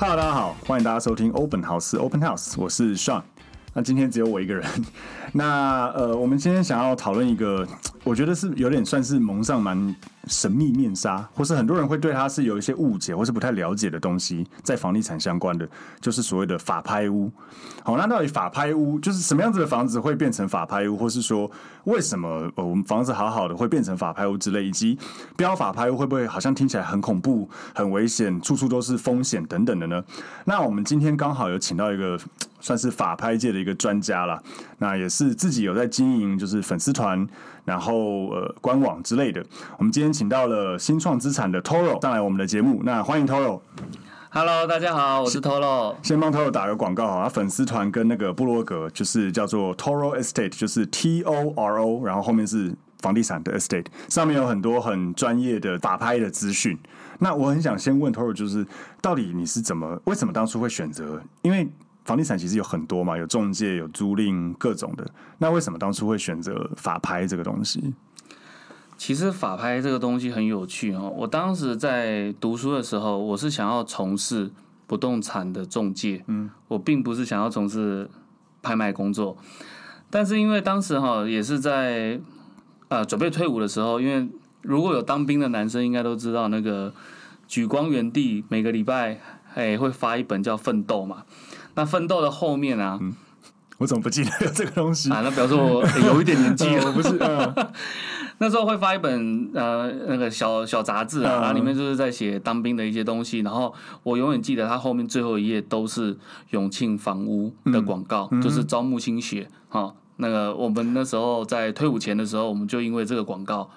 Hello，大家好，欢迎大家收听 Open House Open House，我是 Sean。那今天只有我一个人。那呃，我们今天想要讨论一个，我觉得是有点算是蒙上蛮神秘面纱，或是很多人会对它是有一些误解，或是不太了解的东西，在房地产相关的，就是所谓的法拍屋。好，那到底法拍屋就是什么样子的房子会变成法拍屋，或是说为什么呃我们房子好好的会变成法拍屋之类，以及标法拍屋会不会好像听起来很恐怖、很危险，处处都是风险等等的呢？那我们今天刚好有请到一个。算是法拍界的一个专家了，那也是自己有在经营，就是粉丝团，然后呃官网之类的。我们今天请到了新创资产的 Toro 上来我们的节目，那欢迎 Toro。Hello，大家好，我是 Toro。先帮 Toro 打个广告啊，粉丝团跟那个部落格就是叫做 Toro Estate，就是 T O R O，然后后面是房地产的 Estate，上面有很多很专业的法拍的资讯。那我很想先问 Toro，就是到底你是怎么，为什么当初会选择？因为房地产其实有很多嘛，有中介、有租赁各种的。那为什么当初会选择法拍这个东西？其实法拍这个东西很有趣哦。我当时在读书的时候，我是想要从事不动产的中介，嗯，我并不是想要从事拍卖工作。但是因为当时哈也是在呃准备退伍的时候，因为如果有当兵的男生应该都知道，那个举光园地每个礼拜哎会发一本叫《奋斗》嘛。那奋斗的后面啊、嗯，我怎么不记得有这个东西啊？那表示我、欸、有一点年纪了，我不是。那时候会发一本呃那个小小杂志啊，然后里面就是在写当兵的一些东西。然后我永远记得它后面最后一页都是永庆房屋的广告，嗯、就是招募新血。哈、哦，那个我们那时候在退伍前的时候，我们就因为这个广告，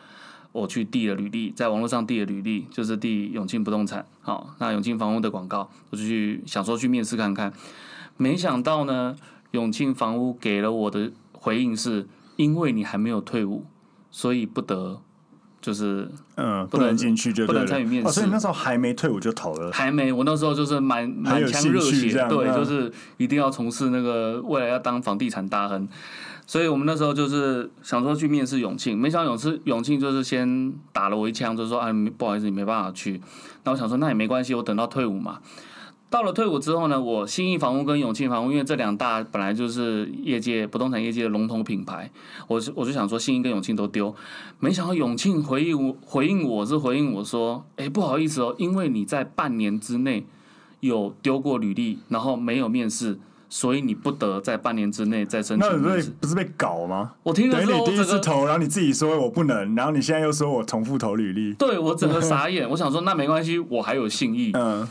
我去递了履历，在网络上递了履历，就是递永庆不动产。好、哦，那永庆房屋的广告，我就去想说去面试看看。没想到呢，永庆房屋给了我的回应是：因为你还没有退伍，所以不得，就是嗯，不能进去就不能参与面试。哦，所以那时候还没退伍就投了？还没，我那时候就是满满腔热血，对，就是一定要从事那个未来要当房地产大亨。所以我们那时候就是想说去面试永庆，没想到永庆永庆就是先打了我一枪，就说啊，不好意思，你没办法去。那我想说那也没关系，我等到退伍嘛。到了退伍之后呢，我信义房屋跟永庆房屋，因为这两大本来就是业界不动产业界的龙头品牌，我是我就想说信义跟永庆都丢，没想到永庆回应我回应我是回应我说，哎，不好意思哦，因为你在半年之内有丢过履历，然后没有面试，所以你不得在半年之内再申请。那不是不是被搞吗？我听了之后，你第一次投，然后你自己说我不能，然后你现在又说我重复投履历，对我整个傻 眼。我想说那没关系，我还有信义。嗯。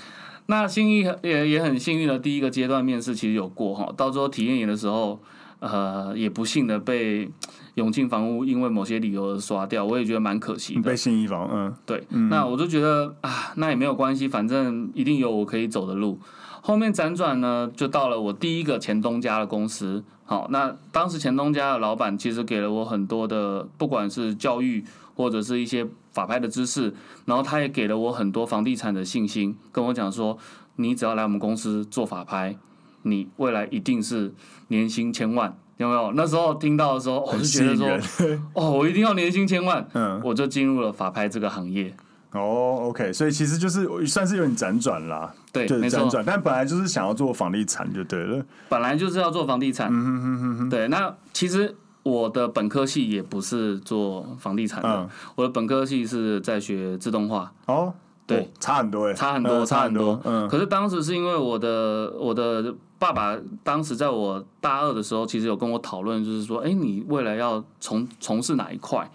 那幸运也也很幸运的，第一个阶段面试其实有过哈，到时候体验营的时候，呃，也不幸的被永庆房屋因为某些理由而刷掉，我也觉得蛮可惜的。被信义房，嗯，对，嗯、那我就觉得啊，那也没有关系，反正一定有我可以走的路。后面辗转呢，就到了我第一个前东家的公司。好，那当时前东家的老板其实给了我很多的，不管是教育或者是一些。法拍的知识，然后他也给了我很多房地产的信心，跟我讲说，你只要来我们公司做法拍，你未来一定是年薪千万，有没有？那时候听到的时候，我就觉得说，哦，我一定要年薪千万，嗯，我就进入了法拍这个行业。哦，OK，所以其实就是算是有点辗转啦，对，就是辗转，但本来就是想要做房地产就对了，本来就是要做房地产，嗯哼哼哼哼，对，那其实。我的本科系也不是做房地产的，嗯、我的本科系是在学自动化。哦，对，哦、差很多哎，差很多，差很多。嗯，可是当时是因为我的我的爸爸当时在我大二的时候，其实有跟我讨论，就是说，哎，你未来要从从事哪一块？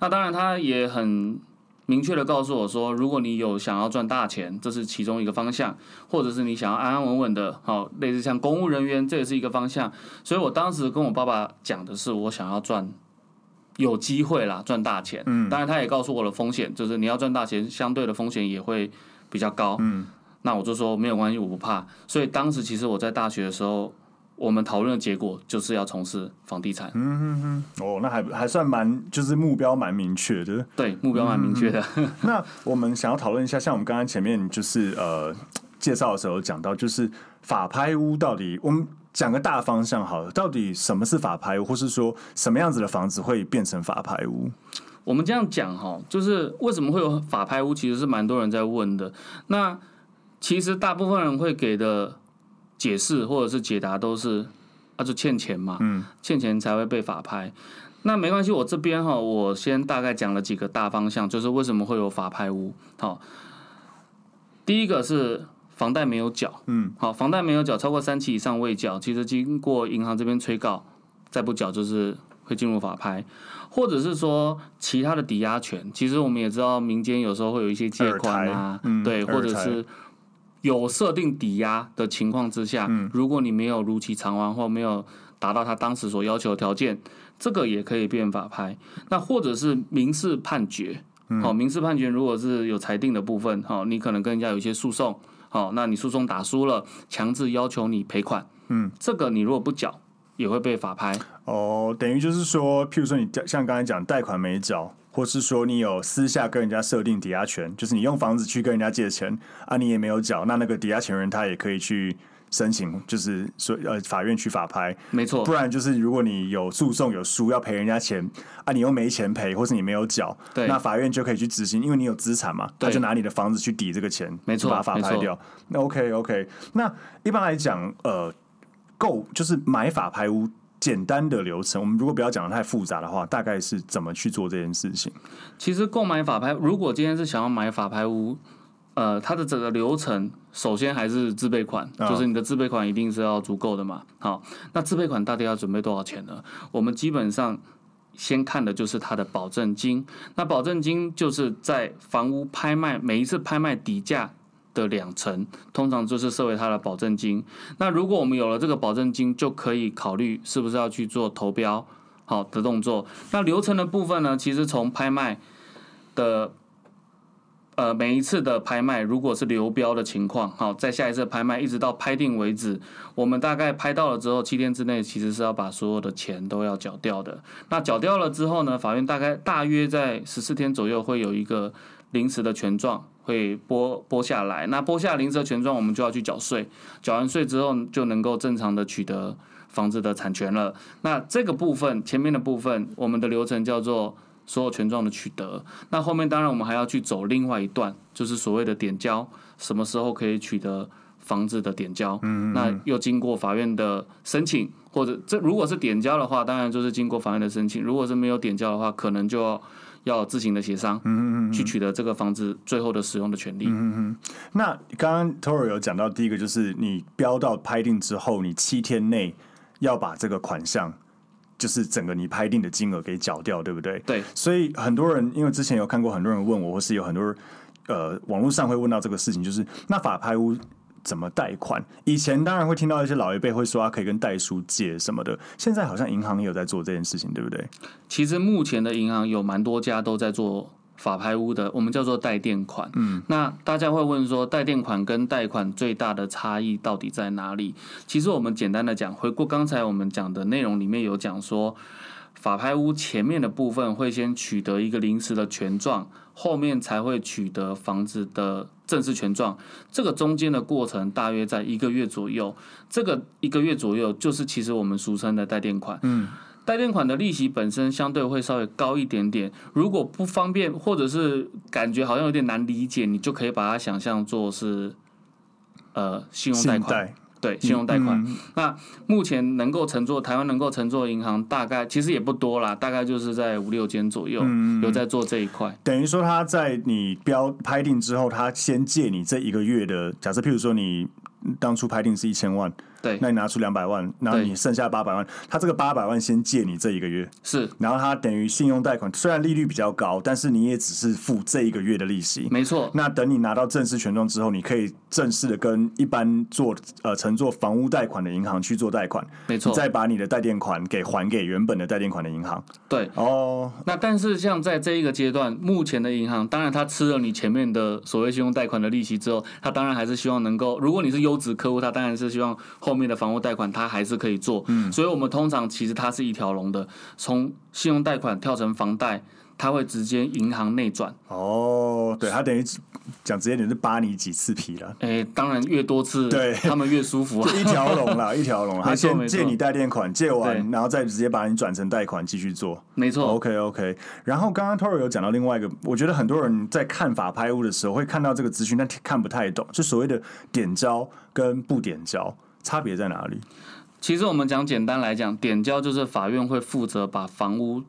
那当然他也很。明确的告诉我说，如果你有想要赚大钱，这是其中一个方向；或者是你想要安安稳稳的，好，类似像公务人员，这也是一个方向。所以我当时跟我爸爸讲的是，我想要赚有机会啦，赚大钱。嗯，当然他也告诉我的风险，就是你要赚大钱，相对的风险也会比较高。嗯，那我就说没有关系，我不怕。所以当时其实我在大学的时候。我们讨论的结果就是要从事房地产。嗯哼哼，哦，那还还算蛮，就是目标蛮明确的。对，目标蛮明确的。嗯、那我们想要讨论一下，像我们刚刚前面就是呃介绍的时候讲到，就是法拍屋到底，我们讲个大方向好了，到底什么是法拍屋，或是说什么样子的房子会变成法拍屋？我们这样讲哈，就是为什么会有法拍屋，其实是蛮多人在问的。那其实大部分人会给的解释或者是解答都是，啊，就欠钱嘛，嗯，欠钱才会被法拍。那没关系，我这边哈，我先大概讲了几个大方向，就是为什么会有法拍屋。好，第一个是房贷没有缴，嗯，好，房贷没有缴超过三期以上未缴，其实经过银行这边催告，再不缴就是会进入法拍，或者是说其他的抵押权。其实我们也知道，民间有时候会有一些借款啊，嗯、对，或者是有设定抵押的情况之下，嗯、如果你没有如期偿还或没有达到他当时所要求的条件。这个也可以变法拍，那或者是民事判决，好、嗯，民事判决如果是有裁定的部分，好，你可能跟人家有一些诉讼，好，那你诉讼打输了，强制要求你赔款，嗯，这个你如果不缴，也会被法拍。哦，等于就是说，譬如说你像刚才讲贷款没缴，或是说你有私下跟人家设定抵押权，就是你用房子去跟人家借钱啊，你也没有缴，那那个抵押权人他也可以去。申请就是说，呃，法院去法拍，没错。不然就是，如果你有诉讼有输要赔人家钱啊，你又没钱赔，或是你没有缴，对，那法院就可以去执行，因为你有资产嘛，他就拿你的房子去抵这个钱，没错，把法拍掉。那 OK OK，那一般来讲，呃，购就是买法拍屋简单的流程，我们如果不要讲的太复杂的话，大概是怎么去做这件事情？其实购买法拍，如果今天是想要买法拍屋。呃，它的整个流程，首先还是自备款，就是你的自备款一定是要足够的嘛。好，那自备款到底要准备多少钱呢？我们基本上先看的就是它的保证金。那保证金就是在房屋拍卖每一次拍卖底价的两成，通常就是设为它的保证金。那如果我们有了这个保证金，就可以考虑是不是要去做投标好的动作。那流程的部分呢，其实从拍卖的。呃，每一次的拍卖，如果是流标的情况，好，在下一次拍卖一直到拍定为止，我们大概拍到了之后，七天之内其实是要把所有的钱都要缴掉的。那缴掉了之后呢，法院大概大约在十四天左右会有一个临时的权状会拨拨下来。那拨下临时的权状，我们就要去缴税，缴完税之后就能够正常的取得房子的产权了。那这个部分前面的部分，我们的流程叫做。所有权状的取得，那后面当然我们还要去走另外一段，就是所谓的点交，什么时候可以取得房子的点交？嗯，嗯，那又经过法院的申请，或者这如果是点交的话，当然就是经过法院的申请；如果是没有点交的话，可能就要要自行的协商，嗯嗯嗯，去取得这个房子最后的使用的权利。嗯嗯嗯。那刚刚 Toro 有讲到第一个，就是你标到拍定之后，你七天内要把这个款项。就是整个你拍定的金额给缴掉，对不对？对。所以很多人，因为之前有看过很多人问我，或是有很多人呃网络上会问到这个事情，就是那法拍屋怎么贷款？以前当然会听到一些老一辈会说他可以跟代书借什么的，现在好像银行也有在做这件事情，对不对？其实目前的银行有蛮多家都在做。法拍屋的，我们叫做代垫款。嗯，那大家会问说，代垫款跟贷款最大的差异到底在哪里？其实我们简单的讲，回顾刚才我们讲的内容里面有讲说，法拍屋前面的部分会先取得一个临时的权状，后面才会取得房子的正式权状。这个中间的过程大约在一个月左右。这个一个月左右就是其实我们俗称的代垫款。嗯。代垫款的利息本身相对会稍微高一点点，如果不方便或者是感觉好像有点难理解，你就可以把它想象做是呃信用贷款，对，信用贷款。嗯、那目前能够乘坐台湾能够乘坐银行大概其实也不多啦，大概就是在五六间左右，嗯、有在做这一块。等于说他在你标拍定之后，他先借你这一个月的，假设譬如说你当初拍定是一千万。对，那你拿出两百万，然后你剩下八百万，他这个八百万先借你这一个月，是，然后他等于信用贷款，虽然利率比较高，但是你也只是付这一个月的利息，没错。那等你拿到正式权状之后，你可以正式的跟一般做呃乘坐房屋贷款的银行去做贷款，没错，再把你的代垫款给还给原本的代垫款的银行。对，哦，那但是像在这一个阶段，目前的银行，当然他吃了你前面的所谓信用贷款的利息之后，他当然还是希望能够，如果你是优质客户，他当然是希望后面的房屋贷款。它还是可以做，嗯，所以我们通常其实它是一条龙的，从信用贷款跳成房贷，他会直接银行内转。哦，对，他等于讲直接点是扒你几次皮了。哎，当然越多次，对，他们越舒服啊。一条龙啦，一条龙。他先借你贷垫款，借完然后再直接把你转成贷款继续做。没错。OK OK。然后刚刚 Toro 有讲到另外一个，我觉得很多人在看法拍屋的时候会看到这个资讯，但看不太懂，就所谓的点交跟不点交差别在哪里？其实我们讲简单来讲，点交就是法院会负责把房屋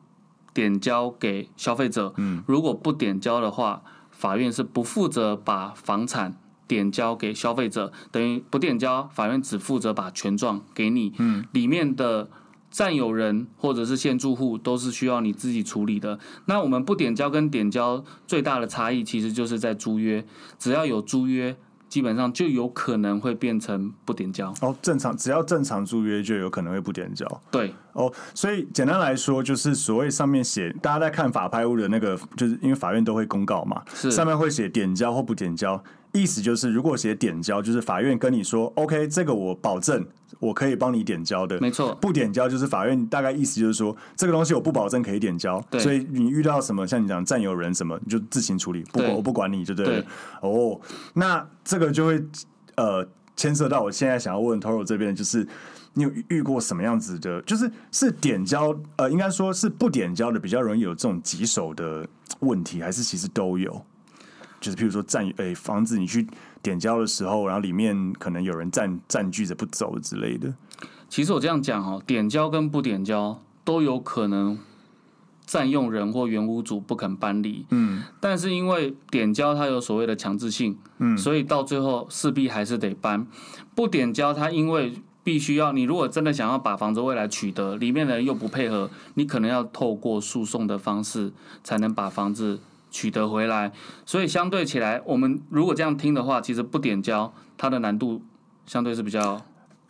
点交给消费者。嗯，如果不点交的话，法院是不负责把房产点交给消费者，等于不点交，法院只负责把权状给你。嗯，里面的占有人或者是现住户都是需要你自己处理的。那我们不点交跟点交最大的差异，其实就是在租约，只要有租约。基本上就有可能会变成不点交哦，正常只要正常租约就有可能会不点交。对哦，所以简单来说就是所谓上面写，大家在看法拍屋的那个，就是因为法院都会公告嘛，是上面会写点交或不点交。意思就是，如果写点交，就是法院跟你说，OK，这个我保证我可以帮你点交的，没错。不点交就是法院大概意思就是说，这个东西我不保证可以点交，所以你遇到什么像你讲占有人什么，你就自行处理，不管我不管你就对了。哦，那这个就会呃牵涉到我现在想要问 Toro 这边，就是你有遇过什么样子的，就是是点交呃，应该说是不点交的比较容易有这种棘手的问题，还是其实都有？就是譬如说占诶、欸、房子，你去点交的时候，然后里面可能有人占占据着不走之类的。其实我这样讲哦，点交跟不点交都有可能占用人或原屋主不肯搬离。嗯。但是因为点交它有所谓的强制性，嗯，所以到最后势必还是得搬。不点交它因为必须要你如果真的想要把房子未来取得，里面的人又不配合，你可能要透过诉讼的方式才能把房子。取得回来，所以相对起来，我们如果这样听的话，其实不点交，它的难度相对是比较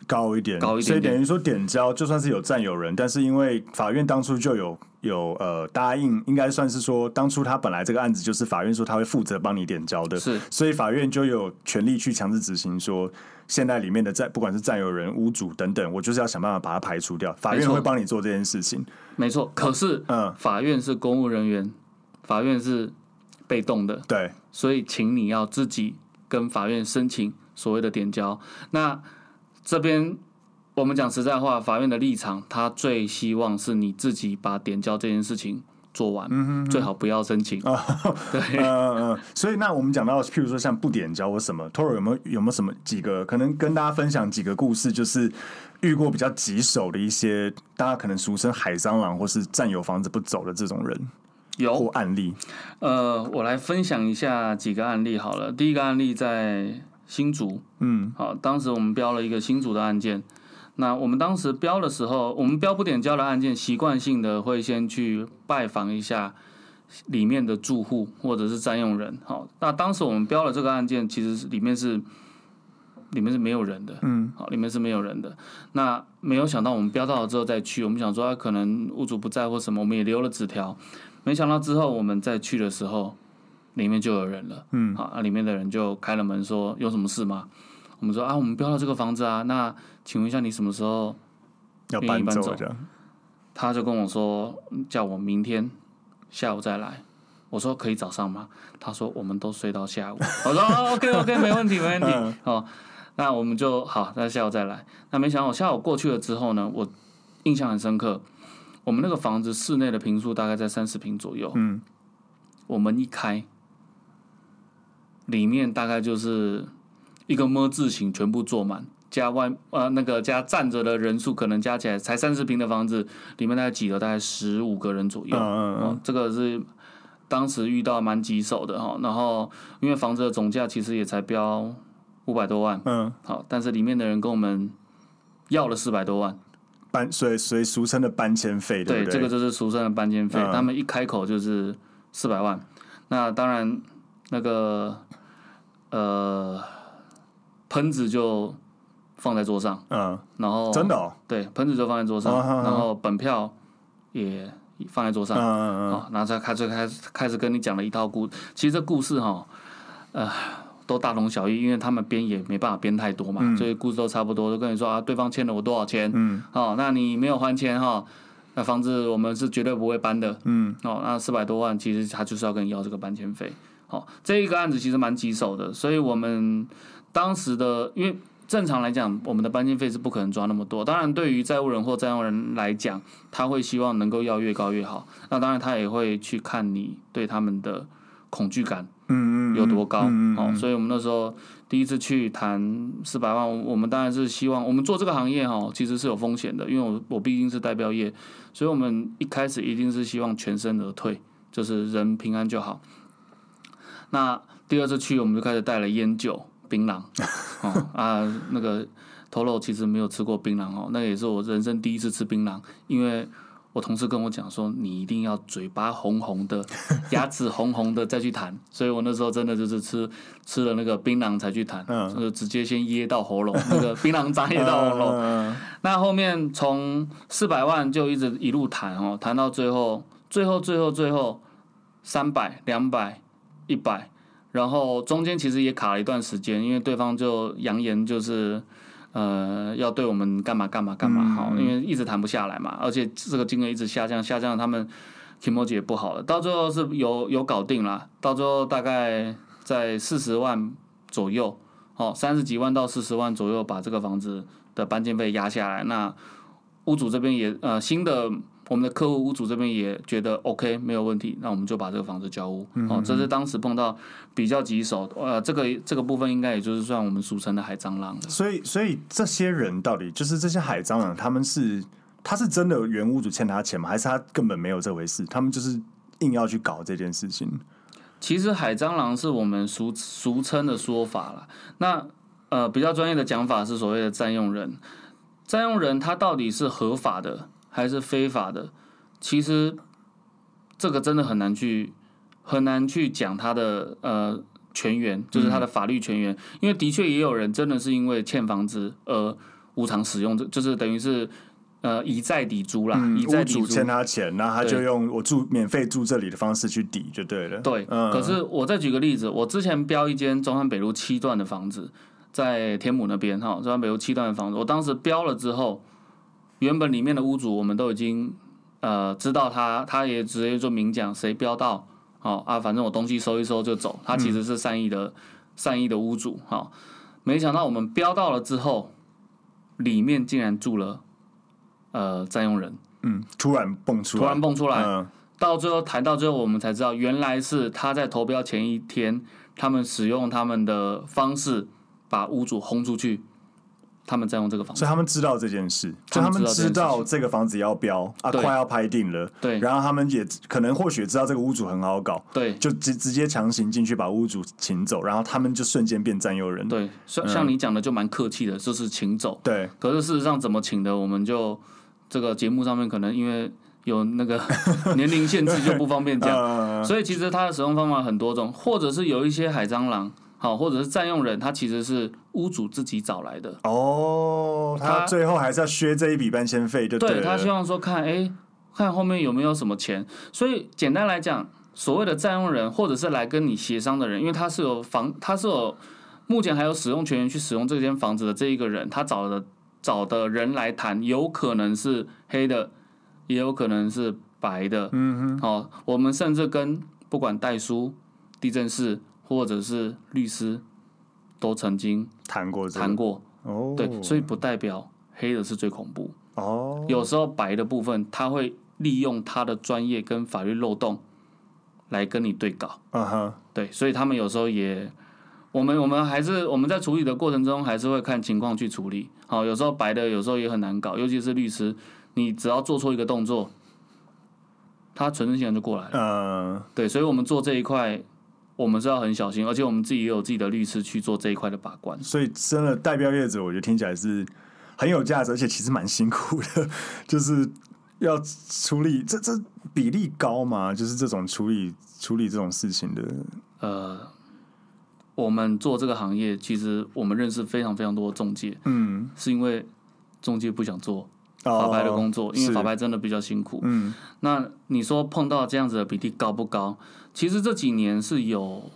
高一点，高一点点。所以等于说点交，就算是有占有人，但是因为法院当初就有有呃答应，应该算是说当初他本来这个案子就是法院说他会负责帮你点交的，是，所以法院就有权利去强制执行，说现在里面的占不管是占有人、屋主等等，我就是要想办法把它排除掉，法院会帮你做这件事情。没错，可是嗯，法院是公务人员。法院是被动的，对，所以请你要自己跟法院申请所谓的点交。那这边我们讲实在话，法院的立场，他最希望是你自己把点交这件事情做完，嗯哼哼，最好不要申请。哦，对，嗯嗯嗯。所以那我们讲到，譬如说像不点交或什么，Toro 有没有有没有什么几个可能跟大家分享几个故事，就是遇过比较棘手的一些，大家可能俗称海蟑螂或是占有房子不走的这种人。有案例，呃，我来分享一下几个案例好了。第一个案例在新竹，嗯，好，当时我们标了一个新竹的案件。那我们当时标的时候，我们标不点交的案件，习惯性的会先去拜访一下里面的住户或者是占用人。好，那当时我们标了这个案件，其实是里面是里面是没有人的，嗯，好，里面是没有人的。那没有想到我们标到了之后再去，我们想说他可能屋主不在或什么，我们也留了纸条。没想到之后我们再去的时候，里面就有人了。嗯，好，那里面的人就开了门说：“有什么事吗？”我们说：“啊，我们标了这个房子啊，那请问一下你什么时候愿意搬走？”要搬走。他就跟我说：“叫我明天下午再来。”我说：“可以早上吗？”他说：“我们都睡到下午。” 我说：“OK OK，没问题没问题。”哦，那我们就好，那下午再来。那没想到我下午过去了之后呢，我印象很深刻。我们那个房子室内的平数大概在三十平左右。嗯，我们一开，里面大概就是一个“么”字形，全部坐满，加外呃那个加站着的人数，可能加起来才三十平的房子，里面大概挤了大概十五个人左右。嗯嗯嗯，这个是当时遇到蛮棘手的哈。然后因为房子的总价其实也才标五百多万。嗯，好，但是里面的人跟我们要了四百多万。搬，所以所以俗称的搬迁费，对不对？对，这个就是俗称的搬迁费。嗯、他们一开口就是四百万，那当然那个呃喷子就放在桌上，嗯，然后真的哦，对，喷子就放在桌上，嗯、然后本票也放在桌上，嗯嗯嗯，好，然后再开始开始开始跟你讲了一套故，其实这故事哈，呃。都大同小异，因为他们编也没办法编太多嘛，嗯、所以故事都差不多，都跟你说啊，对方欠了我多少钱，嗯，哦，那你没有还钱哈，那房子我们是绝对不会搬的。嗯，哦，那四百多万其实他就是要跟你要这个搬迁费。好，这一个案子其实蛮棘手的，所以我们当时的因为。正常来讲，我们的搬迁费是不可能抓那么多。当然，对于债务人或债务人来讲，他会希望能够要越高越好。那当然，他也会去看你对他们的恐惧感，嗯有多高。哦，所以我们那时候第一次去谈四百万，我们当然是希望我们做这个行业哈，其实是有风险的，因为我我毕竟是代表业，所以我们一开始一定是希望全身而退，就是人平安就好。那第二次去，我们就开始带了烟酒。槟榔，哦 啊，那个头楼其实没有吃过槟榔哦，那也是我人生第一次吃槟榔，因为我同事跟我讲说，你一定要嘴巴红红的，牙齿红红的再去谈，所以我那时候真的就是吃吃了那个槟榔才去谈，就直接先噎到喉咙，那个槟榔渣噎到喉咙，那后面从四百万就一直一路谈哦，谈到最后，最后最后最后三百、两百、一百。然后中间其实也卡了一段时间，因为对方就扬言就是，呃，要对我们干嘛干嘛干嘛好，因为一直谈不下来嘛，而且这个金额一直下降下降，他们情况也不好了。到最后是有有搞定了，到最后大概在四十万左右，哦，三十几万到四十万左右把这个房子的搬迁费压下来。那屋主这边也呃新的。我们的客户屋主这边也觉得 OK 没有问题，那我们就把这个房子交屋。嗯、哦，这是当时碰到比较棘手，呃，这个这个部分应该也就是算我们俗称的海蟑螂。所以，所以这些人到底就是这些海蟑螂，他们是他是真的原屋主欠他钱吗？还是他根本没有这回事？他们就是硬要去搞这件事情。其实海蟑螂是我们俗俗称的说法了。那呃，比较专业的讲法是所谓的占用人。占用人他到底是合法的？还是非法的，其实这个真的很难去很难去讲他的呃权源，就是他的法律权源，嗯、因为的确也有人真的是因为欠房子而无偿使用，这就是等于是呃以债抵租啦，以债抵租，欠他钱，那他就用我住免费住这里的方式去抵就对了。对，嗯、可是我再举个例子，我之前标一间中山北路七段的房子，在天母那边哈，中山北路七段的房子，我当时标了之后。原本里面的屋主，我们都已经呃知道他，他也直接就明讲谁标到，哦啊，反正我东西收一收就走。他其实是善意的、嗯、善意的屋主，哈、哦，没想到我们标到了之后，里面竟然住了呃占用人，嗯，突然蹦出来，突然蹦出来，嗯、到最后谈到最后，我们才知道原来是他在投标前一天，他们使用他们的方式把屋主轰出去。他们在用这个房子，所以他们知道这件事，就他们知道这个房子要标啊，快要拍定了。对，然后他们也可能或许知道这个屋主很好搞，对，就直直接强行进去把屋主请走，然后他们就瞬间变占有人。对，像像你讲的就蛮客气的，就是请走。对，可是事实上怎么请的，我们就这个节目上面可能因为有那个 年龄限制就不方便讲，所以其实它的使用方法很多种，或者是有一些海蟑螂。好，或者是占用人，他其实是屋主自己找来的。哦，他最后还是要削这一笔搬迁费，就对，对他希望说看，哎、欸，看后面有没有什么钱。所以简单来讲，所谓的占用人，或者是来跟你协商的人，因为他是有房，他是有目前还有使用权去使用这间房子的这一个人，他找的找的人来谈，有可能是黑的，也有可能是白的。嗯哼，好，我们甚至跟不管代书、地震室。或者是律师都曾经谈过谈过哦，对，所以不代表黑的是最恐怖哦。有时候白的部分，他会利用他的专业跟法律漏洞来跟你对稿。嗯哼，对，所以他们有时候也，我们我们还是我们在处理的过程中，还是会看情况去处理。好，有时候白的有时候也很难搞，尤其是律师，你只要做错一个动作，他存证信函就过来了。嗯，对，所以我们做这一块。我们是要很小心，而且我们自己也有自己的律师去做这一块的把关。所以，真的代标业者，我觉得听起来是很有价值，而且其实蛮辛苦的，就是要处理这这比例高吗？就是这种处理处理这种事情的。呃，我们做这个行业，其实我们认识非常非常多的中介，嗯，是因为中介不想做法拍的工作，哦、因为法拍真的比较辛苦。嗯，那你说碰到这样子的比例高不高？其实这几年是有，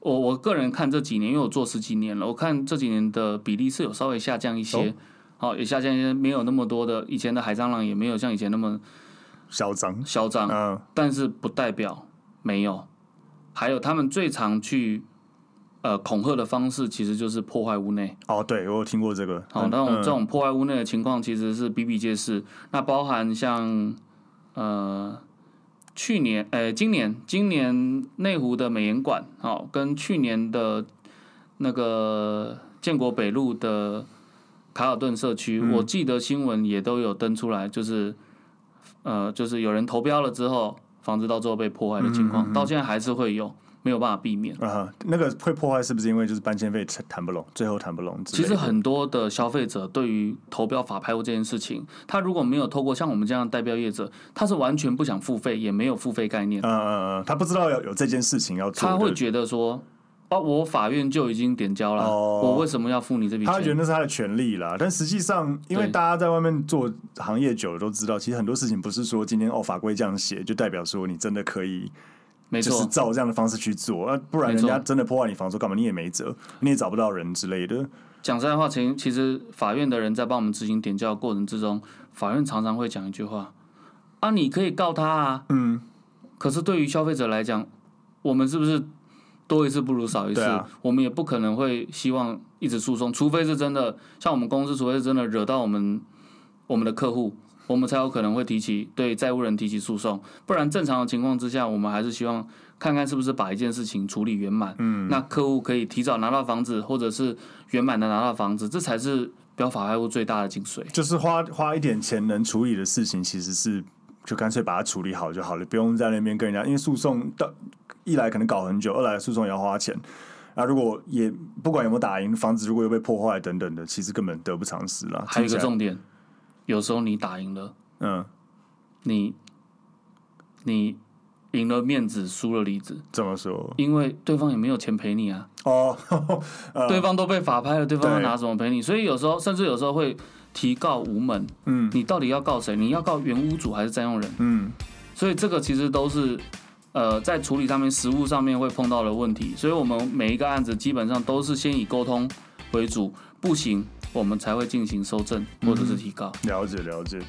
我我个人看这几年，因为我做十几年了，我看这几年的比例是有稍微下降一些，好、哦哦，也下降一些，没有那么多的以前的海蟑螂，也没有像以前那么嚣张，嚣张，嗯，但是不代表没有。还有他们最常去呃恐吓的方式，其实就是破坏屋内。哦，对，我有听过这个。好，那种这种破坏屋内的情况，其实是比比皆是。那包含像呃去年，呃今年，今年内湖的美颜馆，哦，跟去年的那个建国北路的卡尔顿社区，嗯，我记得新闻也都有登出来，就是呃就是有人投标了之后。房子到最后被破坏的情况，嗯嗯嗯，到现在还是会有，没有办法避免。啊，那个会破坏是不是因为就是搬迁费谈不拢，最后谈不拢？其实很多的消费者对于投标法拍屋这件事情，他如果没有透过像我们这样的代标业者，他是完全不想付费，也没有付费概念。嗯嗯嗯，他不知道有有这件事情要做，他会觉得说。哦，我法院就已经点交了，哦，我为什么要付你这笔钱？他觉得那是他的权利啦，但实际上，因为大家在外面做行业久了都知道，其实很多事情不是说今天哦法规这样写就代表说你真的可以，没错，就是照这样的方式去做，啊，不然人家真的破坏你房子干嘛？你也没辙，你也找不到人之类的。讲实在话，其其实法院的人在帮我们执行点交的过程之中，法院常常会讲一句话：啊，你可以告他啊，嗯，可是对于消费者来讲，我们是不是？多一次不如少一次，啊，我们也不可能会希望一直诉讼，除非是真的像我们公司，除非是真的惹到我们我们的客户，我们才有可能会提起对债务人提起诉讼。不然正常的情况之下，我们还是希望看看是不是把一件事情处理圆满。嗯，那客户可以提早拿到房子，或者是圆满的拿到房子，这才是标法拍屋最大的精髓。就是花花一点钱能处理的事情，其实是就干脆把它处理好就好了，不用在那边跟人家，因为诉讼到。一来可能搞很久，二来诉讼也要花钱。那如果也不管有没有打赢，房子如果又被破坏等等的，其实根本得不偿失了。还有一个重点，有时候你打赢了，嗯，你你赢了面子，输了里子。怎么说？因为对方也没有钱赔你啊。哦，呃、对方都被法拍了，对方要拿什么赔你？所以有时候甚至有时候会提告无门。嗯，你到底要告谁？你要告原屋主还是占用人？嗯，所以这个其实都是。呃，在处理上面、实务上面会碰到的问题，所以我们每一个案子基本上都是先以沟通为主，不行我们才会进行修正或者是提高。了解了解。